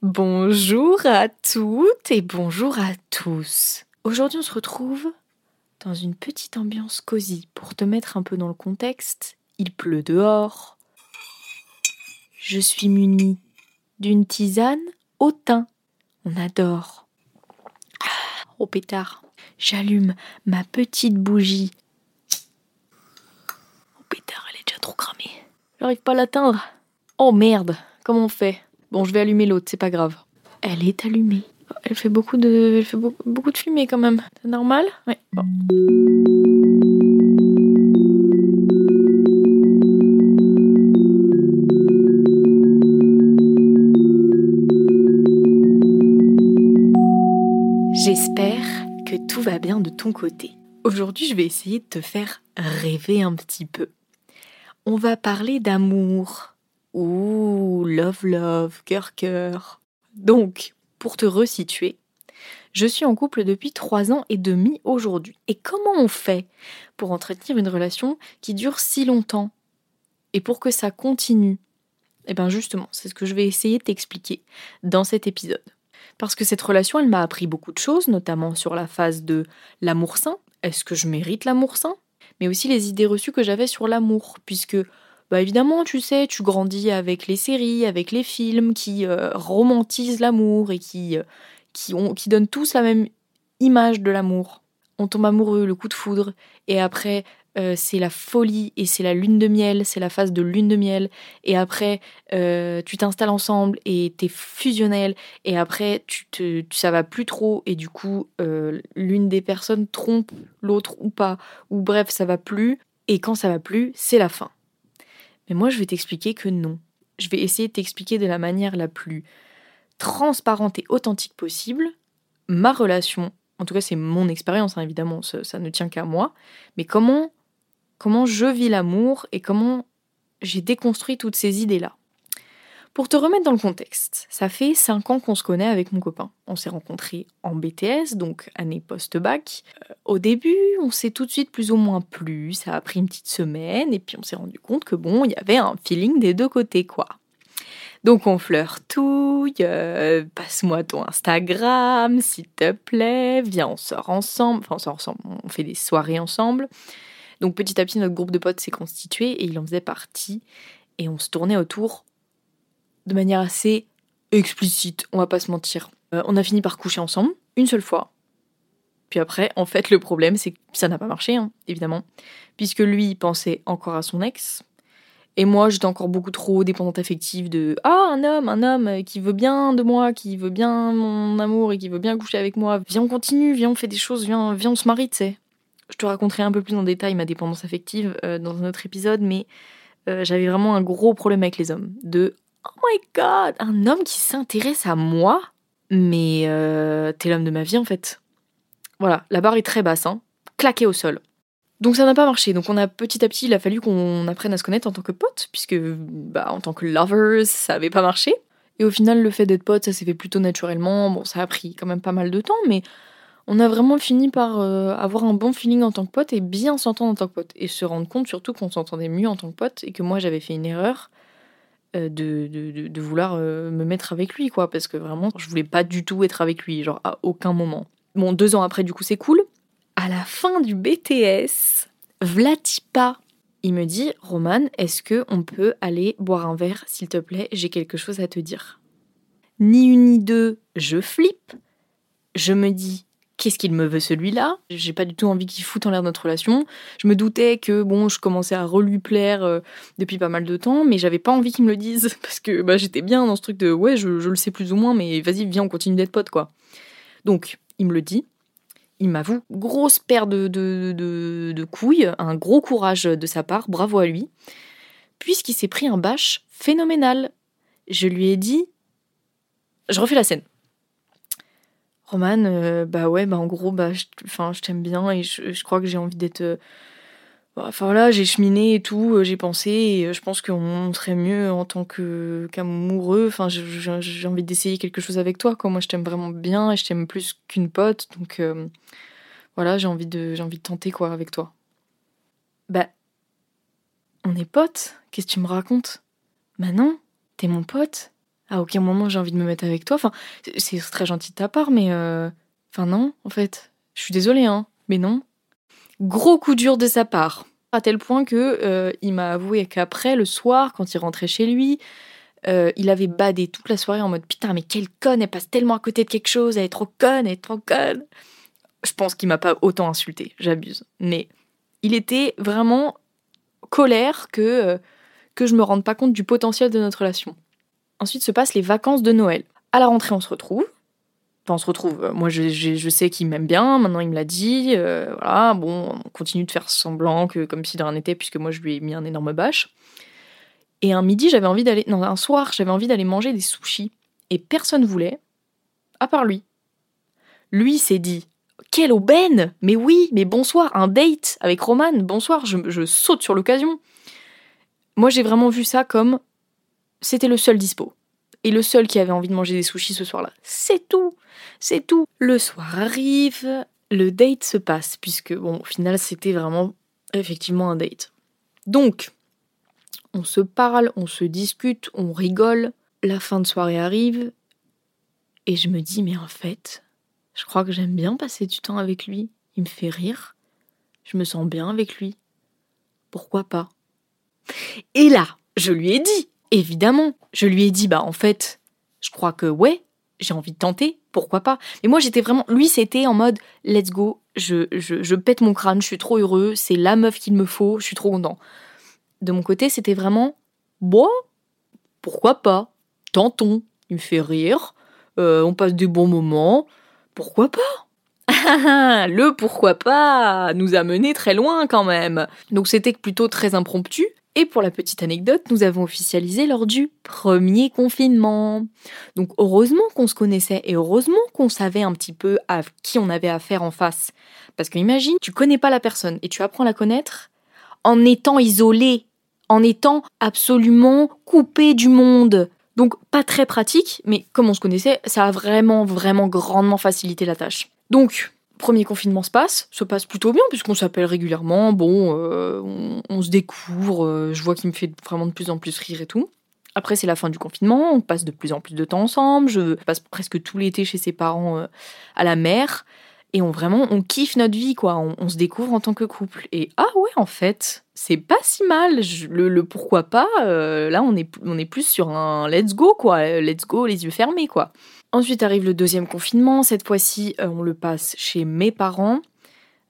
Bonjour à toutes et bonjour à tous. Aujourd'hui, on se retrouve dans une petite ambiance cosy pour te mettre un peu dans le contexte. Il pleut dehors. Je suis munie d'une tisane au thym. On adore. Ah, au pétard. J'allume ma petite bougie. Au pétard, elle est déjà trop cramée. J'arrive pas à l'atteindre. Oh merde, comment on fait? Bon, je vais allumer l'autre, c'est pas grave. Elle est allumée. Elle fait beaucoup de, elle fait beaucoup, beaucoup de fumée quand même. C'est normal? Oui. Bon. J'espère que tout va bien de ton côté. Aujourd'hui, je vais essayer de te faire rêver un petit peu. On va parler d'amour. Ouh, love, love, cœur, cœur. Donc, pour te resituer, je suis en couple depuis trois ans et demi aujourd'hui. Et comment on fait pour entretenir une relation qui dure si longtemps Et pour que ça continue? Eh bien justement, c'est ce que je vais essayer de t'expliquer dans cet épisode. Parce que cette relation, elle m'a appris beaucoup de choses, notamment sur la phase de l'amour sain. Est-ce que je mérite l'amour sain? Mais aussi les idées reçues que j'avais sur l'amour, puisque bah évidemment, tu sais, tu grandis avec les séries, avec les films qui euh, romantisent l'amour et qui, euh, qui, donnent tous la même image de l'amour. On tombe amoureux, le coup de foudre, et après, euh, c'est la folie et c'est la lune de miel, c'est la phase de lune de miel. Et après, tu t'installes ensemble et t'es fusionnel. Et après, tu te, ça va plus trop et du coup, l'une des personnes trompe l'autre ou pas. Ou bref, ça va plus. Et quand ça va plus, c'est la fin. Mais moi, je vais t'expliquer que non. Je vais essayer de t'expliquer de la manière la plus transparente et authentique possible ma relation en tout cas c'est mon expérience, hein, évidemment, ça, ça, ne tient qu'à moi, mais comment comment je vis l'amour et comment j'ai déconstruit toutes ces idées-là. Pour te remettre dans le contexte, ça fait 5 ans qu'on se connaît avec mon copain. On s'est rencontrés en BTS, donc année post-bac. Euh, au début, on s'est tout de suite plus ou moins plu, ça a pris une petite semaine, et puis on s'est rendu compte que bon, il y avait un feeling des deux côtés, quoi. Donc on flirtouille, euh, passe-moi ton Instagram, s'il te plaît, viens, on sort ensemble, enfin on sort ensemble, on fait des soirées ensemble. Donc petit à petit, notre groupe de potes s'est constitué et il en faisait partie. Et on se tournait autour de manière assez explicite, on va pas se mentir. Euh, on a fini par coucher ensemble, une seule fois. Puis après, en fait, le problème, c'est que ça n'a pas marché, hein, évidemment. Puisque lui pensait encore à son ex. Et moi, j'étais encore beaucoup trop dépendante affective de Ah, un homme, un homme qui veut bien de moi, qui veut bien mon amour et qui veut bien coucher avec moi. Viens, on continue, viens, on fait des choses, viens, viens on se marie, tu sais. Je te raconterai un peu plus en détail ma dépendance affective euh, dans un autre épisode, mais euh, j'avais vraiment un gros problème avec les hommes. De Oh my god, un homme qui s'intéresse à moi Mais euh, t'es l'homme de ma vie en fait. Voilà, la barre est très basse, hein. claquée au sol. Donc ça n'a pas marché. Donc on a petit à petit, il a fallu qu'on apprenne à se connaître en tant que pote, puisque bah, en tant que lovers, ça avait pas marché. Et au final, le fait d'être pote, ça s'est fait plutôt naturellement. Bon, ça a pris quand même pas mal de temps, mais on a vraiment fini par euh, avoir un bon feeling en tant que pote et bien s'entendre en tant que pote. Et se rendre compte surtout qu'on s'entendait mieux en tant que pote et que moi j'avais fait une erreur de, de, de, vouloir euh, me mettre avec lui, quoi. Parce que vraiment, je voulais pas du tout être avec lui, genre à aucun moment. Bon, deux ans après, du coup, c'est cool. À la fin du BTS, Vlatipa, il me dit Roman, est-ce que on peut aller boire un verre, s'il te plaît? J'ai quelque chose à te dire. Ni une ni deux, je flippe. Je me dis qu'est-ce qu'il me veut celui-là? J'ai pas du tout envie qu'il foute en l'air notre relation. Je me doutais que bon, je commençais à relui plaire euh, depuis pas mal de temps, mais j'avais pas envie qu'il me le dise parce que bah, j'étais bien dans ce truc de ouais, je, le sais plus ou moins, mais vas-y, viens, on continue d'être potes quoi. Donc, il me le dit. Il m'avoue, grosse paire de, de, de, de couilles, un gros courage de sa part, bravo à lui, puisqu'il s'est pris un bâche phénoménal. Je lui ai dit, je refais la scène. Roman, euh, bah ouais, bah en gros, bah, je, t'aime bien et je, je crois que j'ai envie d'être. Euh, bah, enfin voilà, j'ai cheminé et tout, euh, j'ai pensé et je pense qu'on serait mieux en tant que qu'amoureux. Enfin, j'ai envie d'essayer quelque chose avec toi, quoi. Moi, je t'aime vraiment bien et je t'aime plus qu'une pote, donc voilà, j'ai envie de, j'ai envie de tenter quoi avec toi. Bah, on est potes? Qu'est-ce que tu me racontes? Bah non, t'es mon pote. À aucun moment j'ai envie de me mettre avec toi. Enfin, c'est très gentil de ta part, mais. Euh, enfin, non, en fait. Je suis désolée, hein. Mais non. Gros coup dur de sa part. À tel point que euh, il m'a avoué qu'après, le soir, quand il rentrait chez lui, euh, il avait badé toute la soirée en mode putain, mais quelle conne, elle passe tellement à côté de quelque chose, elle est trop conne, elle est trop conne. Je pense qu'il m'a pas autant insulté, j'abuse. Mais il était vraiment colère que, que je me rende pas compte du potentiel de notre relation. Ensuite se passent les vacances de Noël. À la rentrée, on se retrouve. Enfin, on se retrouve. Moi, je, sais qu'il m'aime bien. Maintenant, il me l'a dit. Euh, voilà, bon, on continue de faire semblant que comme si de rien n'était, puisque moi, je lui ai mis un énorme bâche. Et un midi, j'avais envie d'aller. Non, un soir, j'avais envie d'aller manger des sushis. Et personne voulait, à part lui. Lui s'est dit Quelle aubaine Mais oui, mais bonsoir, un date avec Roman, bonsoir, je saute sur l'occasion. Moi, j'ai vraiment vu ça comme c'était le seul dispo. Et le seul qui avait envie de manger des sushis ce soir-là. C'est tout C'est tout Le soir arrive, le date se passe, puisque, bon, au final, c'était vraiment effectivement un date. Donc, on se parle, on se discute, on rigole. La fin de soirée arrive et je me dis, mais en fait, je crois que j'aime bien passer du temps avec lui. Il me fait rire. Je me sens bien avec lui. Pourquoi pas? Et là, je lui ai dit, évidemment, je lui ai dit, bah en fait, je crois que ouais, j'ai envie de tenter, pourquoi pas Mais moi j'étais vraiment, lui c'était en mode, let's go, je, je, pète mon crâne, je suis trop heureux, c'est la meuf qu'il me faut, je suis trop content de mon côté, c'était vraiment bon, pourquoi pas Tentons. Il me fait rire, euh, on passe des bons moments, pourquoi pas le pourquoi pas nous a mené très loin quand même. Donc c'était plutôt très impromptu. Et pour la petite anecdote, nous avons officialisé lors du premier confinement. Donc heureusement qu'on se connaissait et heureusement qu'on savait un petit peu à qui on avait affaire en face. Parce que imagine, tu connais pas la personne et tu apprends à la connaître en étant isolé en étant absolument coupé du monde. Donc pas très pratique, mais comme on se connaissait, ça a vraiment, vraiment grandement facilité la tâche. Donc, premier confinement se passe, se passe plutôt bien puisqu'on s'appelle régulièrement, bon, euh, on, se découvre, euh, je vois qu'il me fait vraiment de plus en plus rire et tout. Après, c'est la fin du confinement, on passe de plus en plus de temps ensemble, je passe presque tout l'été chez ses parents euh, à la mer et on vraiment on kiffe notre vie quoi on, se découvre en tant que couple et ah ouais en fait c'est pas si mal. Le, pourquoi pas euh, là on est on est plus sur un let's go quoi. Let's go les yeux fermés quoi. Ensuite arrive le deuxième confinement. Cette fois-ci euh, on le passe chez mes parents.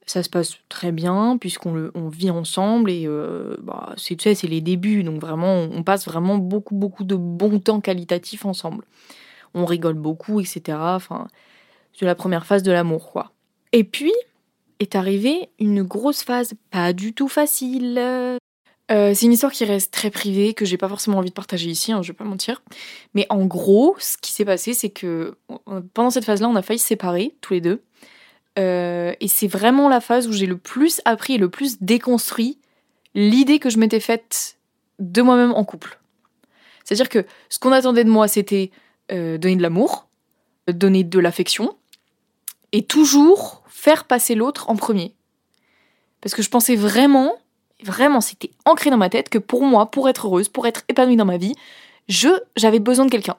Ça se passe très bien puisqu'on on vit ensemble et euh, bah, c'est tu sais c'est les débuts. Donc vraiment on passe vraiment beaucoup beaucoup de bon temps qualitatif ensemble. On rigole beaucoup etc enfin de la première phase de l'amour, quoi. Et puis est arrivée une grosse phase pas du tout facile. Euh, c'est une histoire qui reste très privée, que j'ai pas forcément envie de partager ici, hein, je vais pas mentir. Mais en gros, ce qui s'est passé, c'est que pendant cette phase-là, on a failli se séparer, tous les deux. Euh, et c'est vraiment la phase où j'ai le plus appris et le plus déconstruit l'idée que je m'étais faite de moi-même en couple. C'est-à-dire que ce qu'on attendait de moi, c'était euh, donner de l'amour, donner de l'affection, et toujours faire passer l'autre en premier. Parce que je pensais vraiment, vraiment, c'était ancré dans ma tête que pour moi, pour être heureuse, pour être épanouie dans ma vie, je, j'avais besoin de quelqu'un.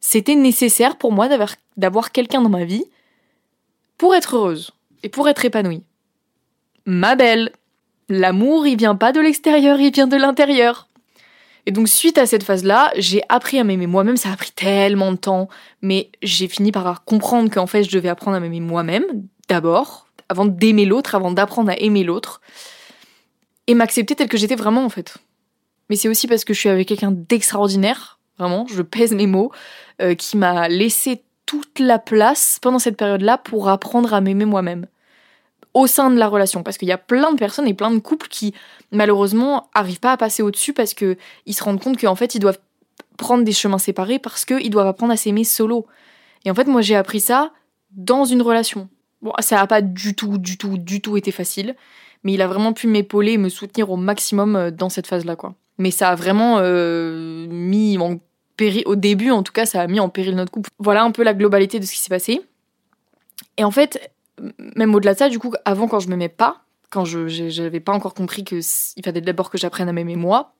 C'était nécessaire pour moi d'avoir, d'avoir quelqu'un dans ma vie pour être heureuse et pour être épanouie. Ma belle, l'amour, il vient pas de l'extérieur, il vient de l'intérieur. Et donc suite à cette phase-là, j'ai appris à m'aimer moi-même. Ça a pris tellement de temps, mais j'ai fini par comprendre qu'en fait, je devais apprendre à m'aimer moi-même d'abord, avant d'aimer l'autre, avant d'apprendre à aimer l'autre, et m'accepter tel que j'étais vraiment en fait. Mais c'est aussi parce que je suis avec quelqu'un d'extraordinaire, vraiment, je pèse mes mots, euh, qui m'a laissé toute la place pendant cette période-là pour apprendre à m'aimer moi-même au sein de la relation. Parce qu'il y a plein de personnes et plein de couples qui, malheureusement, arrivent pas à passer au-dessus parce qu'ils se rendent compte qu'en fait, ils doivent prendre des chemins séparés parce qu'ils doivent apprendre à s'aimer solo. Et en fait, moi, j'ai appris ça dans une relation. Bon, ça n'a pas du tout, du tout, du tout été facile, mais il a vraiment pu m'épauler et me soutenir au maximum euh, dans cette phase-là, quoi. Mais ça a vraiment euh, mis en péril, au début en tout cas, ça a mis en péril notre couple. Voilà un peu la globalité de ce qui s'est passé. Et en fait, même au-delà de ça, du coup, avant, quand je m'aimais pas, quand je n'avais pas encore compris qu'il fallait d'abord que j'apprenne à m'aimer moi,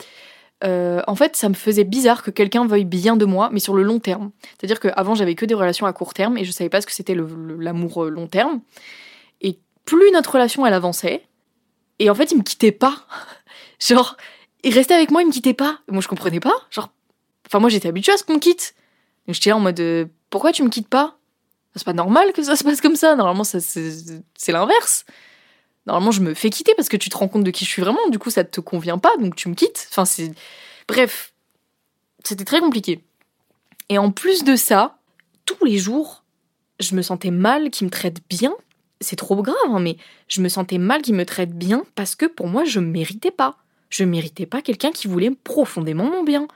euh, en fait, ça me faisait bizarre que quelqu'un veuille bien de moi, mais sur le long terme. C'est-à-dire qu'avant, j'avais que des relations à court terme et je savais pas ce que c'était l'amour long terme. Et plus notre relation, elle avançait, et en fait, il me quittait pas. Genre, il restait avec moi, il me quittait pas. moi, je comprenais pas. Genre, enfin, moi, j'étais habituée à ce qu'on me quitte. Donc, j'étais là en mode, euh, pourquoi tu me quittes pas? C'est pas normal que ça se passe comme ça. Normalement, ça, c'est l'inverse. Normalement, je me fais quitter parce que tu te rends compte de qui je suis vraiment. Du coup, ça te convient pas, donc tu me quittes. Enfin. Bref, c'était très compliqué. Et en plus de ça, tous les jours, je me sentais mal qu'il me traite bien. C'est trop grave, hein, mais je me sentais mal qu'il me traite bien parce que pour moi, je ne méritais pas. Je ne méritais pas quelqu'un qui voulait profondément mon bien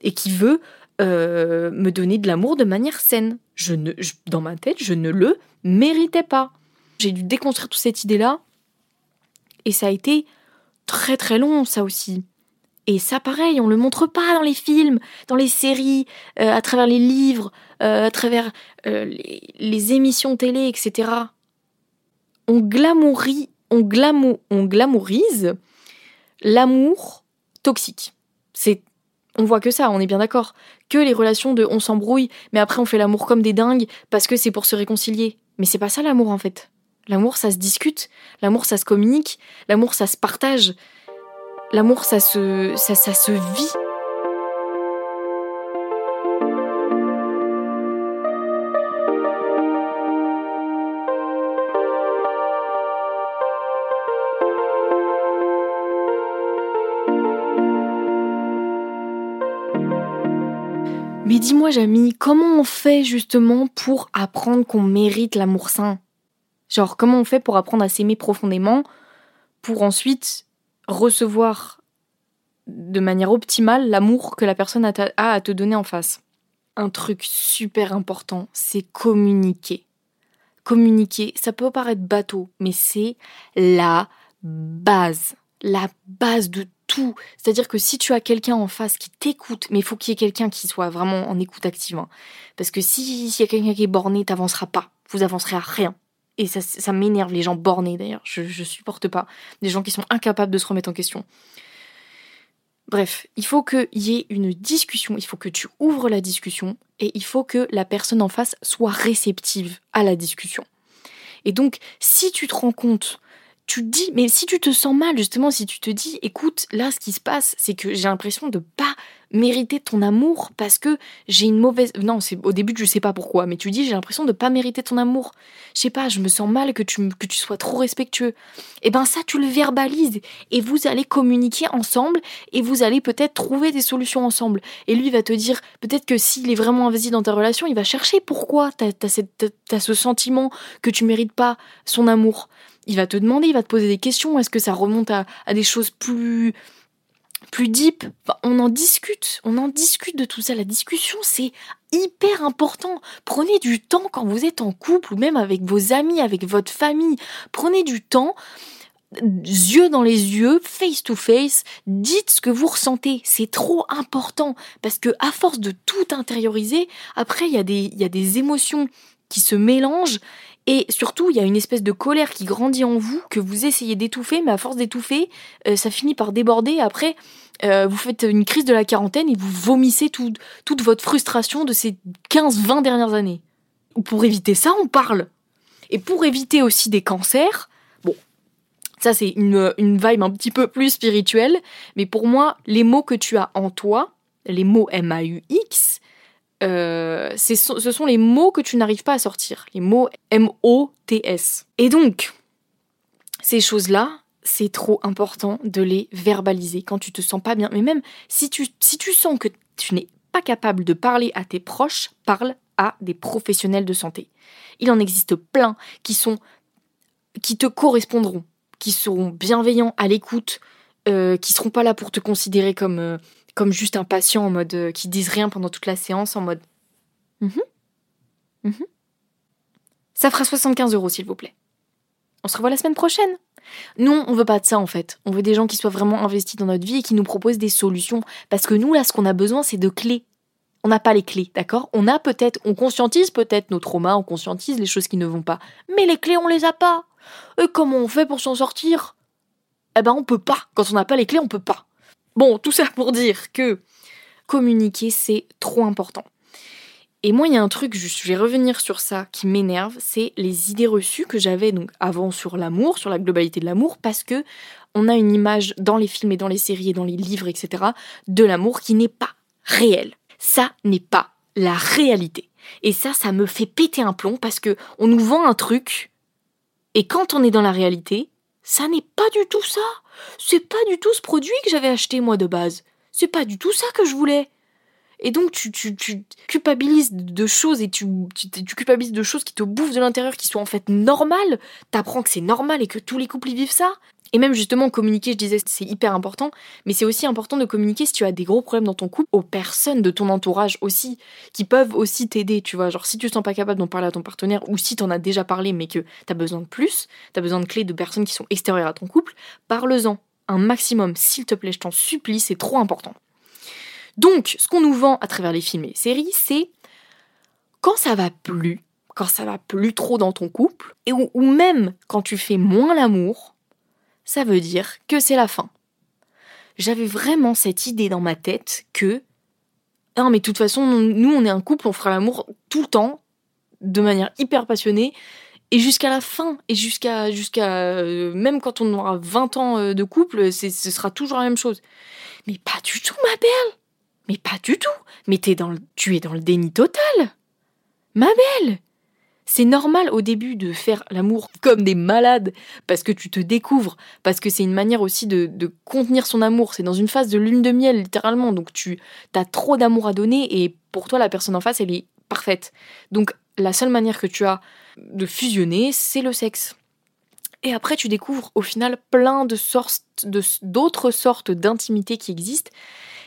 et qui veut euh, me donner de l'amour de manière saine. Je ne, dans ma tête, je ne le méritais pas. J'ai dû déconstruire toute cette idée-là. Et ça a été très très long, ça aussi. Et ça, pareil, on le montre pas dans les films, dans les séries, euh, à travers les livres, euh, à travers euh, les, émissions télé, etc. On on glamourise l'amour toxique. C'est, on voit que ça, on est bien d'accord. Que les relations de on s'embrouille, mais après on fait l'amour comme des dingues parce que c'est pour se réconcilier. Mais c'est pas ça l'amour en fait. L'amour, ça se discute. L'amour, ça se communique. L'amour, ça se partage. L'amour, ça se, vit. Mais dis-moi, Jamie, comment on fait justement pour apprendre qu'on mérite l'amour sain? Genre, comment on fait pour apprendre à s'aimer profondément pour ensuite recevoir de manière optimale l'amour que la personne a, à te donner en face? Un truc super important, c'est communiquer. Communiquer, ça peut paraître bateau, mais c'est la base. La base de tout. C'est-à-dire que si tu as quelqu'un en face qui t'écoute, mais il faut qu'il y ait quelqu'un qui soit vraiment en écoute active. Hein. Parce que s'il y a quelqu'un qui est borné, t'avanceras pas. Vous avancerez à rien. Et ça, m'énerve, les gens bornés d'ailleurs. Je, je supporte pas. Des gens qui sont incapables de se remettre en question. Bref, il faut qu'il y ait une discussion, il faut que tu ouvres la discussion et il faut que la personne en face soit réceptive à la discussion. Et donc, si tu te rends compte tu te dis, mais si tu te sens mal, justement, si tu te dis, écoute, là, ce qui se passe, c'est que j'ai l'impression de pas mériter ton amour parce que j'ai une mauvaise. Non, c'est au début, je sais pas pourquoi, mais tu dis, j'ai l'impression de pas mériter ton amour. Je sais pas, je me sens mal que tu, que tu sois trop respectueux. Et eh ben, ça, tu le verbalises et vous allez communiquer ensemble et vous allez peut-être trouver des solutions ensemble. Et lui va te dire, peut-être que s'il est vraiment investi dans ta relation, il va chercher pourquoi t'as as, ce sentiment que tu mérites pas son amour il va te demander, il va te poser des questions. Est-ce que ça remonte à, des choses plus plus deep? On en discute, on en discute de tout ça. La discussion, c'est hyper important. Prenez du temps quand vous êtes en couple ou même avec vos amis, avec votre famille. Prenez du temps yeux dans les yeux, face to face, dites ce que vous ressentez. C'est trop important parce que à force de tout intérioriser, après il y a des il y a des émotions qui se mélangent et surtout, il y a une espèce de colère qui grandit en vous, que vous essayez d'étouffer, mais à force d'étouffer, euh, ça finit par déborder. Après, euh, vous faites une crise de la quarantaine et vous vomissez toute votre frustration de ces 15-20 dernières années. Pour éviter ça, on parle. Et pour éviter aussi des cancers, bon, ça c'est une, une vibe un petit peu plus spirituelle, mais pour moi, les mots que tu as en toi, les mots M-A-U-X, euh, ce sont les mots que tu n'arrives pas à sortir, les mots M-O-T-S. Et donc, ces choses-là, c'est trop important de les verbaliser quand tu te sens pas bien. Mais même si tu, si tu sens que tu n'es pas capable de parler à tes proches, parle à des professionnels de santé. Il en existe plein qui sont qui te correspondront, qui seront bienveillants à l'écoute, euh, qui seront pas là pour te considérer comme euh, comme juste un patient en mode euh, qui disent rien pendant toute la séance, en mode. Mhm. Mhm. Ça fera 75 euros, s'il vous plaît. On se revoit la semaine prochaine. Non, on veut pas de ça en fait. On veut des gens qui soient vraiment investis dans notre vie et qui nous proposent des solutions. Parce que nous, là, ce qu'on a besoin, c'est de clés. On n'a pas les clés, d'accord? On a peut-être, on conscientise peut-être nos traumas, on conscientise les choses qui ne vont pas. Mais les clés, on les a pas. Et comment on fait pour s'en sortir? Eh ben, on peut pas. Quand on n'a pas les clés, on peut pas. Bon, tout ça pour dire que communiquer, c'est trop important. Et moi, il y a un truc, je vais revenir sur ça, qui m'énerve, c'est les idées reçues que j'avais donc avant sur l'amour, sur la globalité de l'amour, parce que on a une image dans les films et dans les séries et dans les livres, etc., de l'amour qui n'est pas réel. Ça n'est pas la réalité. Et ça, ça me fait péter un plomb parce que on nous vend un truc, et quand on est dans la réalité, ça n'est pas du tout ça. C'est pas du tout ce produit que j'avais acheté moi de base. C'est pas du tout ça que je voulais. Et donc tu, tu, tu culpabilises de choses et tu, tu, tu, culpabilises de choses qui te bouffent de l'intérieur, qui sont en fait normales. T'apprends que c'est normal et que tous les couples y vivent ça. Et même justement, communiquer, je disais, c'est hyper important, mais c'est aussi important de communiquer si tu as des gros problèmes dans ton couple aux personnes de ton entourage aussi, qui peuvent aussi t'aider, tu vois. Genre, si tu te sens pas capable d'en parler à ton partenaire, ou si t'en as déjà parlé, mais que t'as besoin de plus, t'as besoin de clés de personnes qui sont extérieures à ton couple, parle-en un maximum, s'il te plaît, je t'en supplie, c'est trop important. Donc, ce qu'on nous vend à travers les films et les séries, c'est quand ça va plus, quand ça va plus trop dans ton couple, et ou même quand tu fais moins l'amour, ça veut dire que c'est la fin. J'avais vraiment cette idée dans ma tête que non mais de toute façon nous on est un couple, on fera l'amour tout le temps de manière hyper passionnée et jusqu'à la fin et jusqu'à jusqu'à euh, même quand on aura 20 ans euh, de couple, ce sera toujours la même chose. Mais pas du tout ma belle. Mais pas du tout. Mais dans tu es dans le déni total. Ma belle. C'est normal au début de faire l'amour comme des malades, parce que tu te découvres, parce que c'est une manière aussi de, contenir son amour. C'est dans une phase de lune de miel, littéralement. Donc tu as trop d'amour à donner et pour toi, la personne en face, elle est parfaite. Donc la seule manière que tu as de fusionner, c'est le sexe. Et après, tu découvres au final plein de sortes, d'autres sortes d'intimité qui existent.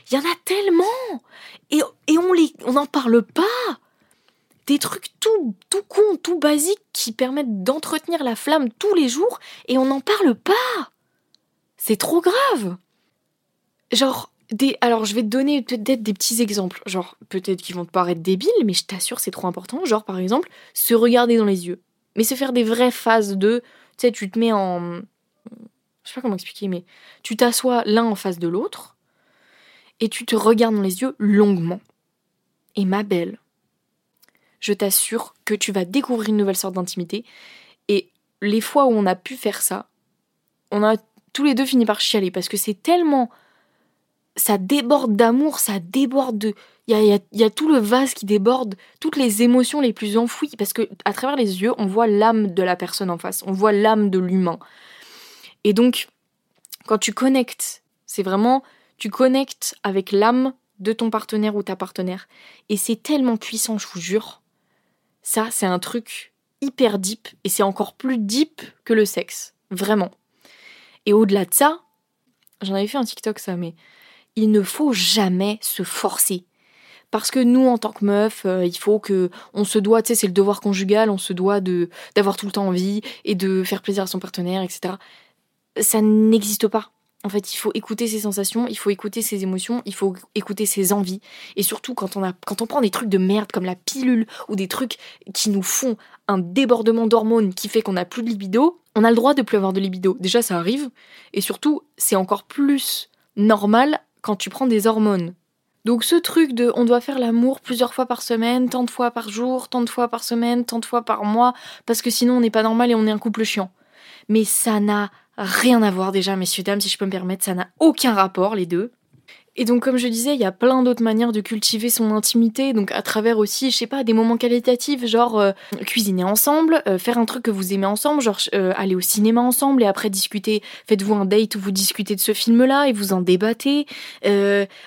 Il y en a tellement Et, et on on n'en parle pas des trucs tout, tout cons, tout basiques qui permettent d'entretenir la flamme tous les jours et on n'en parle pas. C'est trop grave. Genre, des, alors je vais te donner peut-être des petits exemples. Genre, peut-être qu'ils vont te paraître débiles, mais je t'assure, c'est trop important. Genre, par exemple, se regarder dans les yeux. Mais se faire des vraies phases de. Tu sais, tu te mets en. Je sais pas comment expliquer, mais tu t'assois l'un en face de l'autre et tu te regardes dans les yeux longuement. Et ma belle, je t'assure que tu vas découvrir une nouvelle sorte d'intimité. Et les fois où on a pu faire ça, on a tous les deux fini par chialer parce que c'est tellement. Ça déborde d'amour, ça déborde de. Il y a, y a, tout le vase qui déborde, toutes les émotions les plus enfouies, parce que à travers les yeux, on voit l'âme de la personne en face, on voit l'âme de l'humain. Et donc, quand tu connectes, c'est vraiment. Tu connectes avec l'âme de ton partenaire ou ta partenaire. Et c'est tellement puissant, je vous jure. Ça, c'est un truc hyper deep et c'est encore plus deep que le sexe. Vraiment. Et au-delà de ça, j'en avais fait un TikTok ça, mais il ne faut jamais se forcer. Parce que nous, en tant que meuf, euh, il faut que on se doit, tu sais, c'est le devoir conjugal, on se doit de d'avoir tout le temps envie et de faire plaisir à son partenaire, etc. Ça n'existe pas. En fait, il faut écouter ses sensations, il faut écouter ses émotions, il faut écouter ses envies. Et surtout, quand on, prend des trucs de merde comme la pilule ou des trucs qui nous font un débordement d'hormones qui fait qu'on n'a plus de libido, on a le droit de plus avoir de libido. Déjà, ça arrive. Et surtout, c'est encore plus normal quand tu prends des hormones. Donc ce truc de on doit faire l'amour plusieurs fois par semaine, tant de fois par jour, tant de fois par semaine, tant de fois par mois, parce que sinon on n'est pas normal et on est un couple chiant. Mais ça n'a rien à voir déjà, messieurs, dames, si je peux me permettre, ça n'a aucun rapport les deux. Et donc, comme je disais, il y a plein d'autres manières de cultiver son intimité, donc à travers aussi, je sais pas, des moments qualitatifs, genre euh, cuisiner ensemble, euh, faire un truc que vous aimez ensemble, genre euh, aller au cinéma ensemble et après discuter, faites-vous un date où vous discutez de ce film-là et vous en débattez,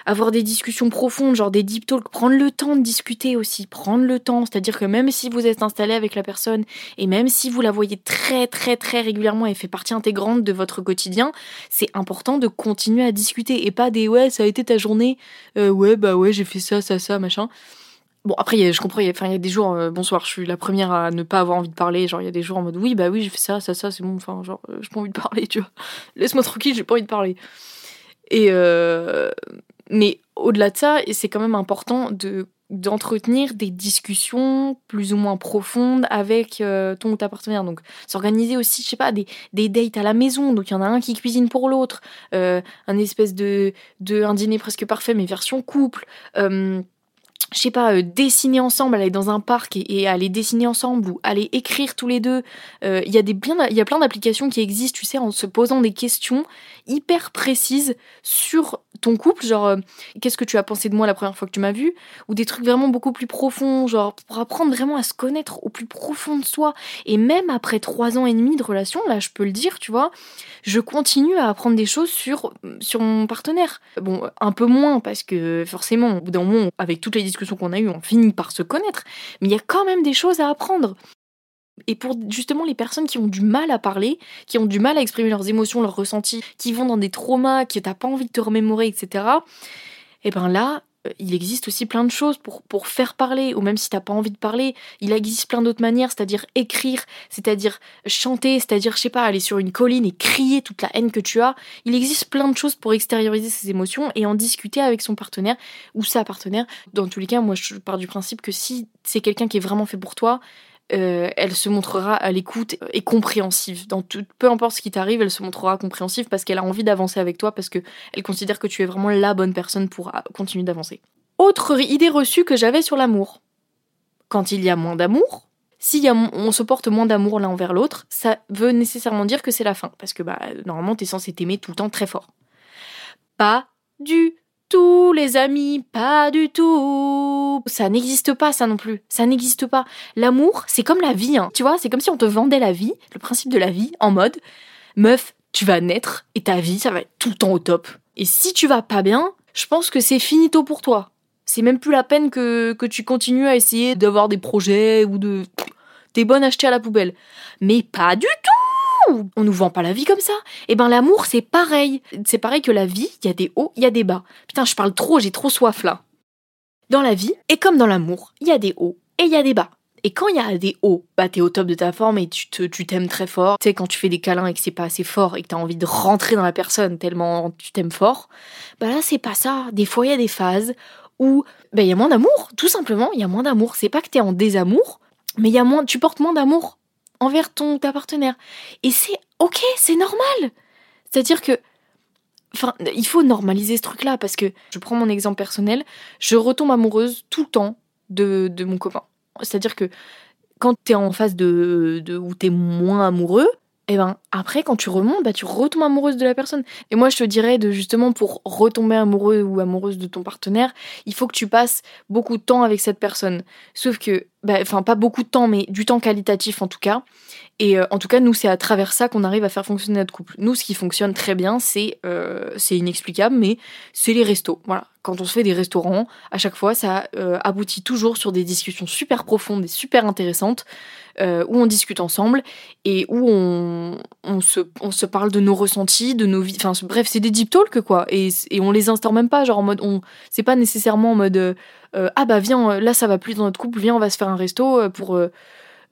avoir des discussions profondes, genre des deep talks, prendre le temps de discuter aussi, prendre le temps, c'est-à-dire que même si vous êtes installé avec la personne et même si vous la voyez très très très régulièrement et fait partie intégrante de votre quotidien, c'est important de continuer à discuter et pas des ouais, ça a été ta journée euh, Ouais, bah ouais, j'ai fait ça, ça, ça, machin. Bon, après, je comprends, il y, a, y a des jours, euh, bonsoir, je suis la première à ne pas avoir envie de parler. Genre, il y a des jours en mode, oui, bah oui, j'ai fait ça, ça, ça, c'est bon, enfin, genre, euh, j'ai pas envie de parler, tu vois. Laisse-moi tranquille, j'ai pas envie de parler. Et, mais au-delà de ça, c'est quand même important de d'entretenir des discussions plus ou moins profondes avec euh, ton ou ta partenaire. Donc, s'organiser aussi, je sais pas, des, des dates à la maison. Donc, il y en a un qui cuisine pour l'autre. Euh, un espèce de, de un dîner presque parfait, mais version couple. Euh, je sais pas, euh, dessiner ensemble, aller dans un parc et, aller dessiner ensemble ou aller écrire tous les deux. Il y a des il y a plein d'applications qui existent, tu sais, en se posant des questions hyper précises sur ton couple, genre euh, qu'est-ce que tu as pensé de moi la première fois que tu m'as vu, ou des trucs vraiment beaucoup plus profonds, genre pour apprendre vraiment à se connaître au plus profond de soi. Et même après trois ans et demi de relation, là, je peux le dire, tu vois, je continue à apprendre des choses sur sur mon partenaire. Bon, un peu moins parce que forcément, au bout d'un moment, avec toutes les discussions qu'on a eues, on finit par se connaître, mais il y a quand même des choses à apprendre. Et pour justement les personnes qui ont du mal à parler, qui ont du mal à exprimer leurs émotions, leurs ressentis, qui vont dans des traumas, qui t'as pas envie de te remémorer, etc. Et eh ben là, euh, il existe aussi plein de choses pour, pour faire parler, ou même si t'as pas envie de parler, il existe plein d'autres manières, c'est-à-dire écrire, c'est-à-dire chanter, c'est-à-dire, je sais pas, aller sur une colline et crier toute la haine que tu as. Il existe plein de choses pour extérioriser ses émotions et en discuter avec son partenaire ou sa partenaire. Dans tous les cas, moi je pars du principe que si c'est quelqu'un qui est vraiment fait pour toi, euh, elle se montrera à l'écoute et compréhensive. Dans tout, peu importe ce qui t'arrive, elle se montrera compréhensive parce qu'elle a envie d'avancer avec toi, parce qu'elle considère que tu es vraiment la bonne personne pour euh, continuer d'avancer. Autre idée reçue que j'avais sur l'amour. Quand il y a moins d'amour, si on se porte moins d'amour l'un envers l'autre, ça veut nécessairement dire que c'est la fin. Parce que bah, normalement, t'es censé t'aimer tout le temps très fort. Pas du tous les amis, pas du tout. Ça n'existe pas, ça non plus. Ça n'existe pas. L'amour, c'est comme la vie, hein. Tu vois, c'est comme si on te vendait la vie, le principe de la vie, en mode, meuf, tu vas naître et ta vie, ça va être tout le temps au top. Et si tu vas pas bien, je pense que c'est finito pour toi. C'est même plus la peine que, que tu continues à essayer d'avoir des projets ou de... T'es bonne à acheter à la poubelle. Mais pas du tout on nous vend pas la vie comme ça? Et eh ben l'amour, c'est pareil. C'est pareil que la vie, il y a des hauts, il y a des bas. Putain, je parle trop, j'ai trop soif là. Dans la vie, et comme dans l'amour, il y a des hauts et il y a des bas. Et quand il y a des hauts, bah t'es au top de ta forme et tu t'aimes très fort. Tu sais, quand tu fais des câlins et que c'est pas assez fort et que t'as envie de rentrer dans la personne tellement tu t'aimes fort, bah là c'est pas ça. Des fois il y a des phases où bah il y a moins d'amour, tout simplement, il y a moins d'amour. C'est pas que t'es en désamour, mais il y a moins, tu portes moins d'amour envers ton ta partenaire. Et c'est ok, c'est normal. C'est-à-dire que Enfin, il faut normaliser ce truc-là parce que je prends mon exemple personnel, je retombe amoureuse tout le temps de, de mon copain. C'est-à-dire que quand t'es en phase de, de où t'es moins amoureux, et eh ben après quand tu remontes, bah tu retombes amoureuse de la personne. Et moi je te dirais de justement pour retomber amoureux ou amoureuse de ton partenaire, il faut que tu passes beaucoup de temps avec cette personne. Sauf que bah, enfin pas beaucoup de temps, mais du temps qualitatif en tout cas. Et euh, en tout cas, nous, c'est à travers ça qu'on arrive à faire fonctionner notre couple. Nous, ce qui fonctionne très bien, c'est euh, c'est inexplicable, mais c'est les restos. Voilà, quand on se fait des restaurants, à chaque fois, ça euh, aboutit toujours sur des discussions super profondes et super intéressantes, où on discute ensemble et où on, se, parle de nos ressentis, de nos vies. Enfin, bref, c'est des deep talks, quoi. Et, on les instaure même pas, genre en mode, c'est pas nécessairement en mode, ah bah viens, là ça va plus dans notre couple, viens, on va se faire un resto pour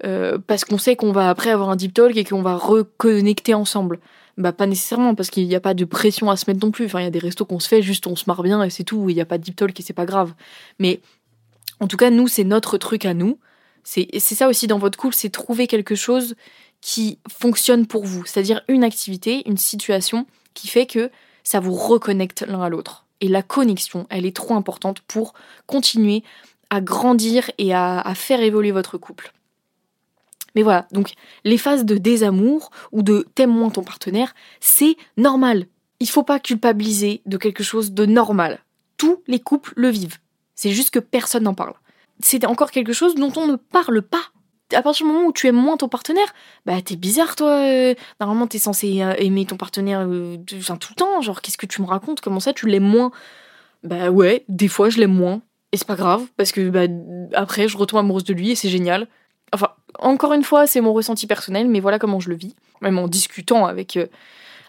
euh, parce qu'on sait qu'on va après avoir un deep talk et qu'on va reconnecter ensemble. Bah pas nécessairement parce qu'il n'y a pas de pression à se mettre non plus. Enfin il y a des restos qu'on se fait juste on se marre bien et c'est tout. Il n'y a pas de deep talk et c'est pas grave. Mais en tout cas nous c'est notre truc à nous. C'est ça aussi dans votre couple, c'est trouver quelque chose qui fonctionne pour vous. C'est-à-dire une activité, une situation qui fait que ça vous reconnecte l'un à l'autre. Et la connexion, elle est trop importante pour continuer à grandir et à, à faire évoluer votre couple. Mais voilà, donc les phases de désamour ou de t'aimes moins ton partenaire, c'est normal. Il faut pas culpabiliser de quelque chose de normal. Tous les couples le vivent. C'est juste que personne n'en parle. C'est encore quelque chose dont on ne parle pas. À partir du moment où tu aimes moins ton partenaire, bah t'es bizarre toi. Euh, normalement t'es censé euh, aimer ton partenaire euh, tout le temps. Genre qu'est-ce que tu me racontes? Comment ça tu l'aimes moins? Bah ouais, des fois je l'aime moins. Et c'est pas grave parce que bah, après je retombe amoureuse de lui et c'est génial. Enfin, encore une fois, c'est mon ressenti personnel, mais voilà comment je le vis. Même en discutant avec, euh,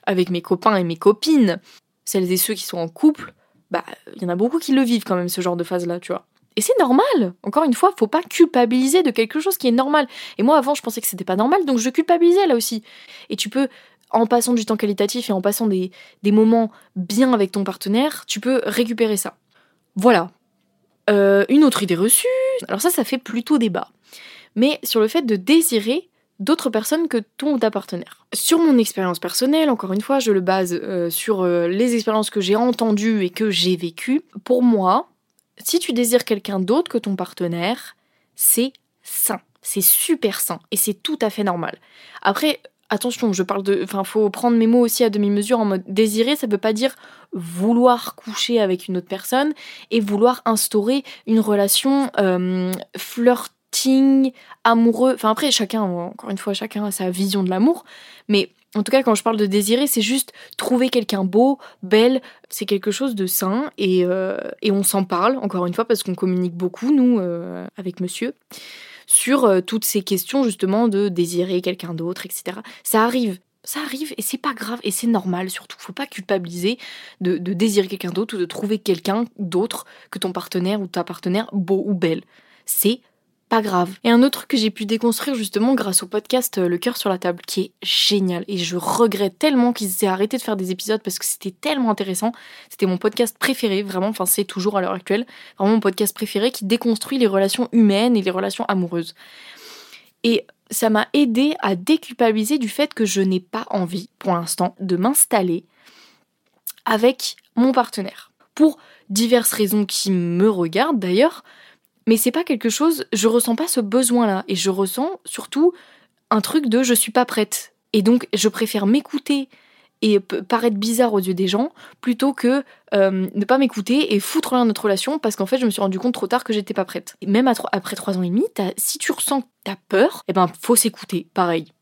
avec mes copains et mes copines, celles et ceux qui sont en couple, bah, il y en a beaucoup qui le vivent quand même, ce genre de phase-là, tu vois. Et c'est normal. Encore une fois, faut pas culpabiliser de quelque chose qui est normal. Et moi, avant, je pensais que c'était pas normal, donc je culpabilisais là aussi. Et tu peux, en passant du temps qualitatif et en passant des, moments bien avec ton partenaire, tu peux récupérer ça. Voilà. Euh, une autre idée reçue, alors ça, ça fait plutôt débat. Mais sur le fait de désirer d'autres personnes que ton ou ta partenaire. Sur mon expérience personnelle, encore une fois, je le base euh, sur euh, les expériences que j'ai entendues et que j'ai vécues. Pour moi, si tu désires quelqu'un d'autre que ton partenaire, c'est sain. C'est super sain et c'est tout à fait normal. Après, attention, je parle de. Enfin, faut prendre mes mots aussi à demi-mesure en mode désirer, ça veut pas dire vouloir coucher avec une autre personne et vouloir instaurer une relation euh, flirting, amoureux. Enfin, après, chacun, encore une fois, chacun a sa vision de l'amour, mais. En tout cas, quand je parle de désirer, c'est juste trouver quelqu'un beau, belle, c'est quelque chose de sain et, euh, et on s'en parle, encore une fois, parce qu'on communique beaucoup, nous, euh, avec monsieur sur euh, toutes ces questions justement de désirer quelqu'un d'autre, etc. Ça arrive. Ça arrive et c'est pas grave et c'est normal surtout. Faut pas culpabiliser de, de désirer quelqu'un d'autre ou de trouver quelqu'un d'autre que ton partenaire ou ta partenaire beau ou belle. C'est pas grave. Et un autre que j'ai pu déconstruire justement grâce au podcast euh, Le cœur sur la table, qui est génial. Et je regrette tellement qu'ils aient arrêté de faire des épisodes parce que c'était tellement intéressant. C'était mon podcast préféré, vraiment, enfin c'est toujours à l'heure actuelle, vraiment mon podcast préféré qui déconstruit les relations humaines et les relations amoureuses. Et ça m'a aidé à déculpabiliser du fait que je n'ai pas envie, pour l'instant, de m'installer avec mon partenaire. Pour diverses raisons qui me regardent d'ailleurs, mais c'est pas quelque chose, je ressens pas ce besoin-là. Et je ressens surtout un truc de je suis pas prête. Et donc, je préfère m'écouter et paraître bizarre aux yeux des gens plutôt que euh, ne pas m'écouter et foutre là notre relation parce qu'en fait je me suis rendu compte trop tard que j'étais pas prête. Même après trois ans et demi, si tu ressens que t'as peur, eh ben faut s'écouter, pareil.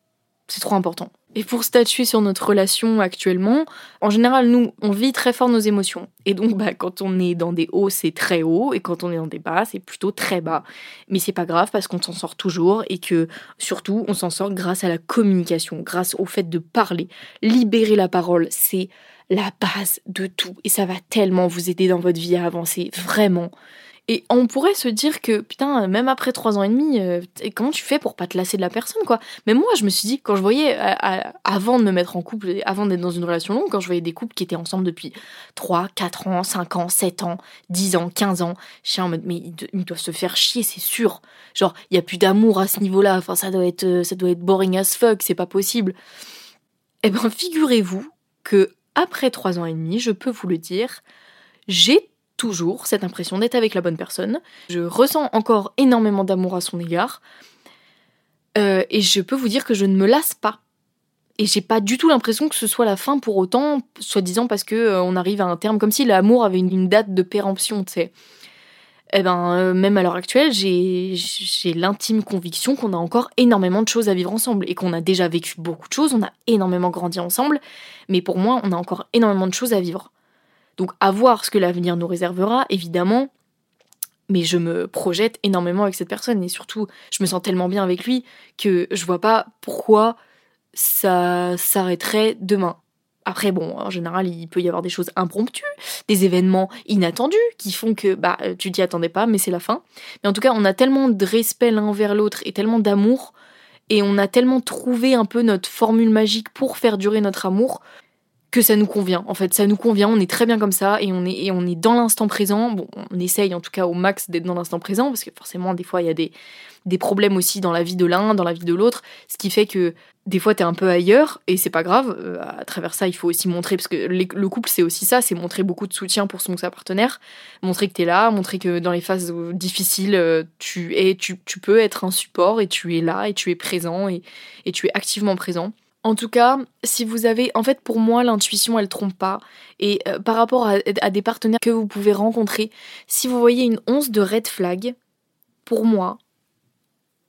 C'est trop important. Et pour statuer sur notre relation actuellement, en général, nous, on vit très fort nos émotions. Et donc, bah, quand on est dans des hauts, c'est très haut, et quand on est dans des bas, c'est plutôt très bas. Mais c'est pas grave parce qu'on s'en sort toujours et que surtout, on s'en sort grâce à la communication, grâce au fait de parler. Libérer la parole, c'est la base de tout. Et ça va tellement vous aider dans votre vie à avancer, vraiment. Et on pourrait se dire que, putain, même après trois ans et demi, euh, comment tu fais pour pas te lasser de la personne, quoi? Mais moi, je me suis dit, quand je voyais, avant de me mettre en couple, avant d'être dans une relation longue, quand je voyais des couples qui étaient ensemble depuis 3, 4 ans, 5 ans, 7 ans, 10 ans, 15 ans, je suis en mode, mais ils doivent se faire chier, c'est sûr. Genre, il y a plus d'amour à ce niveau-là, enfin, ça doit être, euh, ça doit être boring as fuck, c'est pas possible. Eh ben, figurez-vous que, après trois ans et demi, je peux vous le dire, j'ai toujours cette impression d'être avec la bonne personne. Je ressens encore énormément d'amour à son égard. Euh, et je peux vous dire que je ne me lasse pas. Et j'ai pas du tout l'impression que ce soit la fin pour autant, soi-disant parce que euh, on arrive à un terme, comme si l'amour avait une, date de péremption, tu sais. Eh ben, euh, même à l'heure actuelle, j'ai l'intime conviction qu'on a encore énormément de choses à vivre ensemble et qu'on a déjà vécu beaucoup de choses, on a énormément grandi ensemble, mais pour moi, on a encore énormément de choses à vivre. Donc à voir ce que l'avenir nous réservera, évidemment. Mais je me projette énormément avec cette personne et surtout, je me sens tellement bien avec lui que je vois pas pourquoi ça s'arrêterait demain. Après, bon, en général, il peut y avoir des choses impromptues, des événements inattendus qui font que bah tu t'y attendais pas, mais c'est la fin. Mais en tout cas, on a tellement de respect l'un vers l'autre et tellement d'amour et on a tellement trouvé un peu notre formule magique pour faire durer notre amour que ça nous convient. En fait, ça nous convient, on est très bien comme ça et on est, et on est dans l'instant présent. Bon, on essaye en tout cas au max d'être dans l'instant présent parce que forcément, des fois, il y a des, des problèmes aussi dans la vie de l'un, dans la vie de l'autre, ce qui fait que des fois, t'es un peu ailleurs et c'est pas grave. Euh, à travers ça, il faut aussi montrer, parce que le couple, c'est aussi ça, c'est montrer beaucoup de soutien pour son sa partenaire, montrer que t'es là, montrer que dans les phases difficiles, euh, tu, es, tu, tu peux être un support et tu es là et tu es présent et, et tu es activement présent. En tout cas, si vous avez, en fait, pour moi, l'intuition, elle trompe pas. Et euh, par rapport à, des partenaires que vous pouvez rencontrer, si vous voyez une once de red flag, pour moi,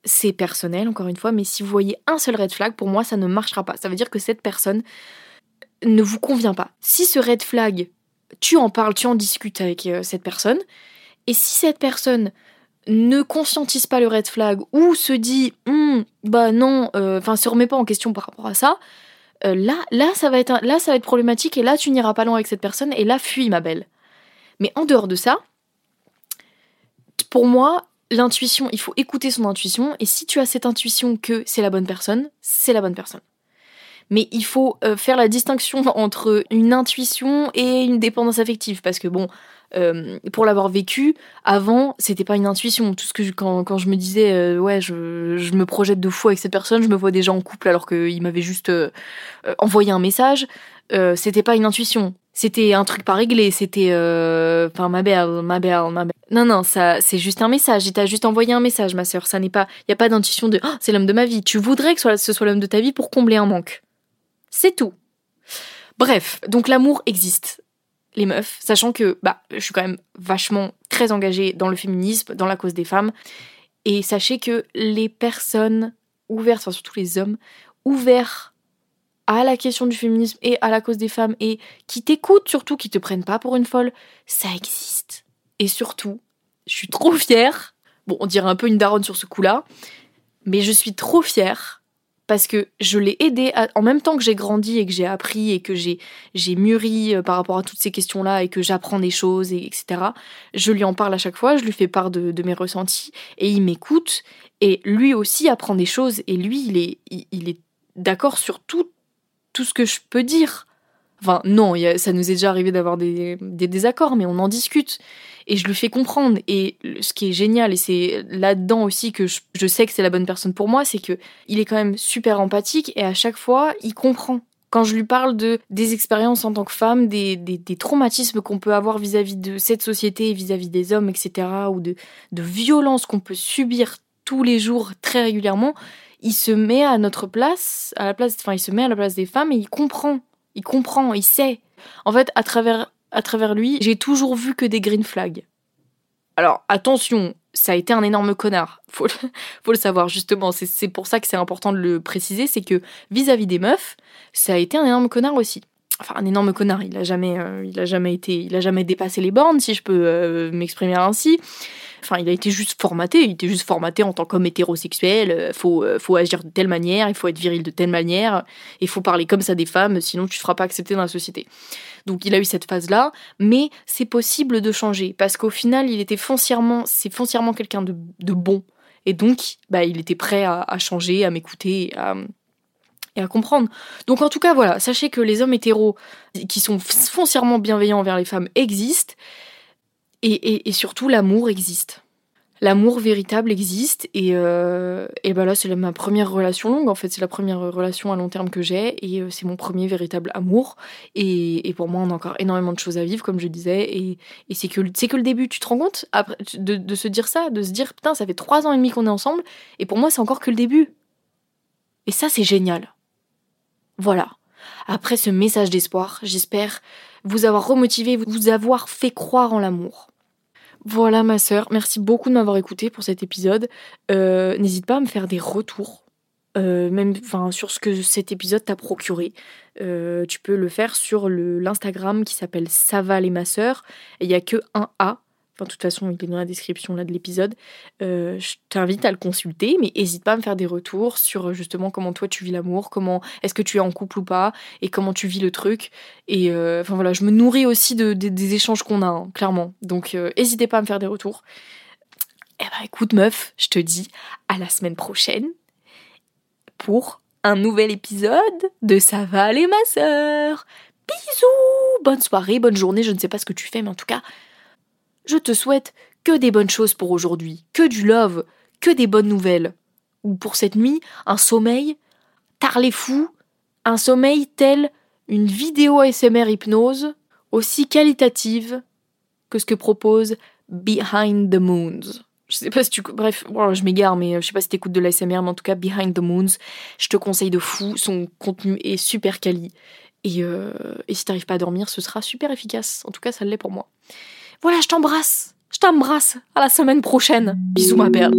c'est personnel, encore une fois, mais si vous voyez un seul red flag, pour moi, ça ne marchera pas. Ça veut dire que cette personne ne vous convient pas. Si ce red flag, tu en parles, tu en discutes avec euh, cette personne, et si cette personne ne conscientise pas le red flag ou se dit hum, bah non, euh, enfin se remet pas en question par rapport à ça, euh, là, là, ça va être là, ça va être problématique et là, tu n'iras pas loin avec cette personne et là, fuis, ma belle. Mais en dehors de ça, pour moi, l'intuition, il faut écouter son intuition et si tu as cette intuition que c'est la bonne personne, c'est la bonne personne. Mais il faut euh, faire la distinction entre une intuition et une dépendance affective. Parce que bon, euh, pour l'avoir vécu, avant, c'était pas une intuition. Tout ce que quand, quand je me disais, euh, ouais, je, je, me projette de fou avec cette personne, je me vois déjà en couple alors qu'il m'avait juste envoyé un message, c'était pas une intuition. C'était un truc pas réglé, c'était enfin ma belle, ma belle, ma belle. Non non, ça c'est juste un message, il t'a juste envoyé un message ma sœur, ça n'est pas il y a pas d'intuition de oh, c'est l'homme de ma vie. Tu voudrais que ce soit l'homme de ta vie pour combler un manque. C'est tout. Bref, donc l'amour existe. Les meufs, sachant que bah, je suis quand même vachement très engagée dans le féminisme, dans la cause des femmes. Et sachez que les personnes ouvertes, enfin surtout les hommes, ouverts à la question du féminisme et à la cause des femmes et qui t'écoutent surtout, qui te prennent pas pour une folle, ça existe. Et surtout, je suis trop fière. Bon, on dirait un peu une daronne sur ce coup-là, mais je suis trop fière parce que je l'ai aidé en même temps que j'ai grandi et que j'ai appris et que j'ai j'ai mûri euh, par rapport à toutes ces questions-là et que j'apprends des choses et etc. Je lui en parle à chaque fois, je lui fais part de, mes ressentis et il m'écoute et lui aussi apprend des choses et lui il est il, est d'accord sur tout tout ce que je peux dire. Enfin non, ça nous est déjà arrivé d'avoir des, des désaccords, mais on en discute et je lui fais comprendre. Et ce qui est génial, et c'est là-dedans aussi que je, sais que c'est la bonne personne pour moi, c'est que il est quand même super empathique et à chaque fois, il comprend. Quand je lui parle de des expériences en tant que femme, des, des, traumatismes qu'on peut avoir vis-à-vis de cette société, vis-à-vis des hommes, etc., ou de, de violences qu'on peut subir tous les jours très régulièrement, il se met à notre place, à la place, enfin, il se met à la place des femmes et il comprend. Il comprend, il sait. En fait, à travers à travers lui, j'ai toujours vu que des green flags. Alors attention, ça a été un énorme connard. Faut le, faut le savoir justement. C'est pour ça que c'est important de le préciser, c'est que vis-à-vis des meufs, ça a été un énorme connard aussi. Enfin, un énorme connard. Il a jamais, euh, il a jamais été, il a jamais dépassé les bornes, si je peux euh, m'exprimer ainsi. Enfin, il a été juste formaté. Il était juste formaté en tant qu'homme hétérosexuel. Euh, faut, faut agir de telle manière. Il faut être viril de telle manière. Il faut parler comme ça des femmes, sinon tu ne seras pas accepté dans la société. Donc il a eu cette phase-là, mais c'est possible de changer parce qu'au final, il était foncièrement, c'est foncièrement quelqu'un de, bon. Et donc, bah, il était prêt à, changer, à m'écouter et à comprendre. Donc en tout cas, voilà, sachez que les hommes hétéros qui sont foncièrement bienveillants envers les femmes existent et surtout l'amour existe l'amour véritable existe et, euh, et ben là c'est ma première relation longue en fait. C'est la première relation à long terme que j'ai et euh, c'est mon premier véritable amour. Et, et, pour moi on a encore énormément de choses à vivre comme je disais. Et, et c'est que c'est que le début tu te rends compte? Après de, de, se dire ça de se dire putain ça fait trois ans et demi qu'on est ensemble et pour moi c'est encore que le début. Et ça c'est génial. Voilà. Après ce message d'espoir j'espère vous avoir remotivé vous avoir fait croire en l'amour voilà ma sœur, merci beaucoup de m'avoir écouté pour cet épisode. Euh, n'hésite pas à me faire des retours, euh, même enfin sur ce que cet épisode t'a procuré. Euh, tu peux le faire sur l'Instagram qui s'appelle Saval et ma sœur. Il n'y a que un A Enfin, de toute façon, il est dans la description là de l'épisode. Euh, je t'invite à le consulter, mais n'hésite pas à me faire des retours sur justement comment toi tu vis l'amour, comment est-ce que tu es en couple ou pas, et comment tu vis le truc. Et euh, enfin voilà, je me nourris aussi de, des échanges qu'on a, hein, clairement. Donc n'hésitez euh, pas à me faire des retours. Eh ben écoute meuf, je te dis à la semaine prochaine pour un nouvel épisode de Ça va aller ma sœur. Bisous, bonne soirée, bonne journée, je ne sais pas ce que tu fais, mais en tout cas, je te souhaite que des bonnes choses pour aujourd'hui, que du love, que des bonnes nouvelles. Ou pour cette nuit, un sommeil, tarlé fou, un sommeil tel une vidéo ASMR hypnose aussi qualitative que ce que propose Behind the Moons. Je sais pas si tu. Bref, je m'égare, mais je sais pas si t'écoutes de l'ASMR, mais en tout cas, Behind the Moons, je te conseille de fou. Son contenu est super quali. Et, euh, et si t'arrives pas à dormir, ce sera super efficace. En tout cas, ça l'est pour moi. Voilà, je t'embrasse. Je t'embrasse. À la semaine prochaine. Bisous, ma belle.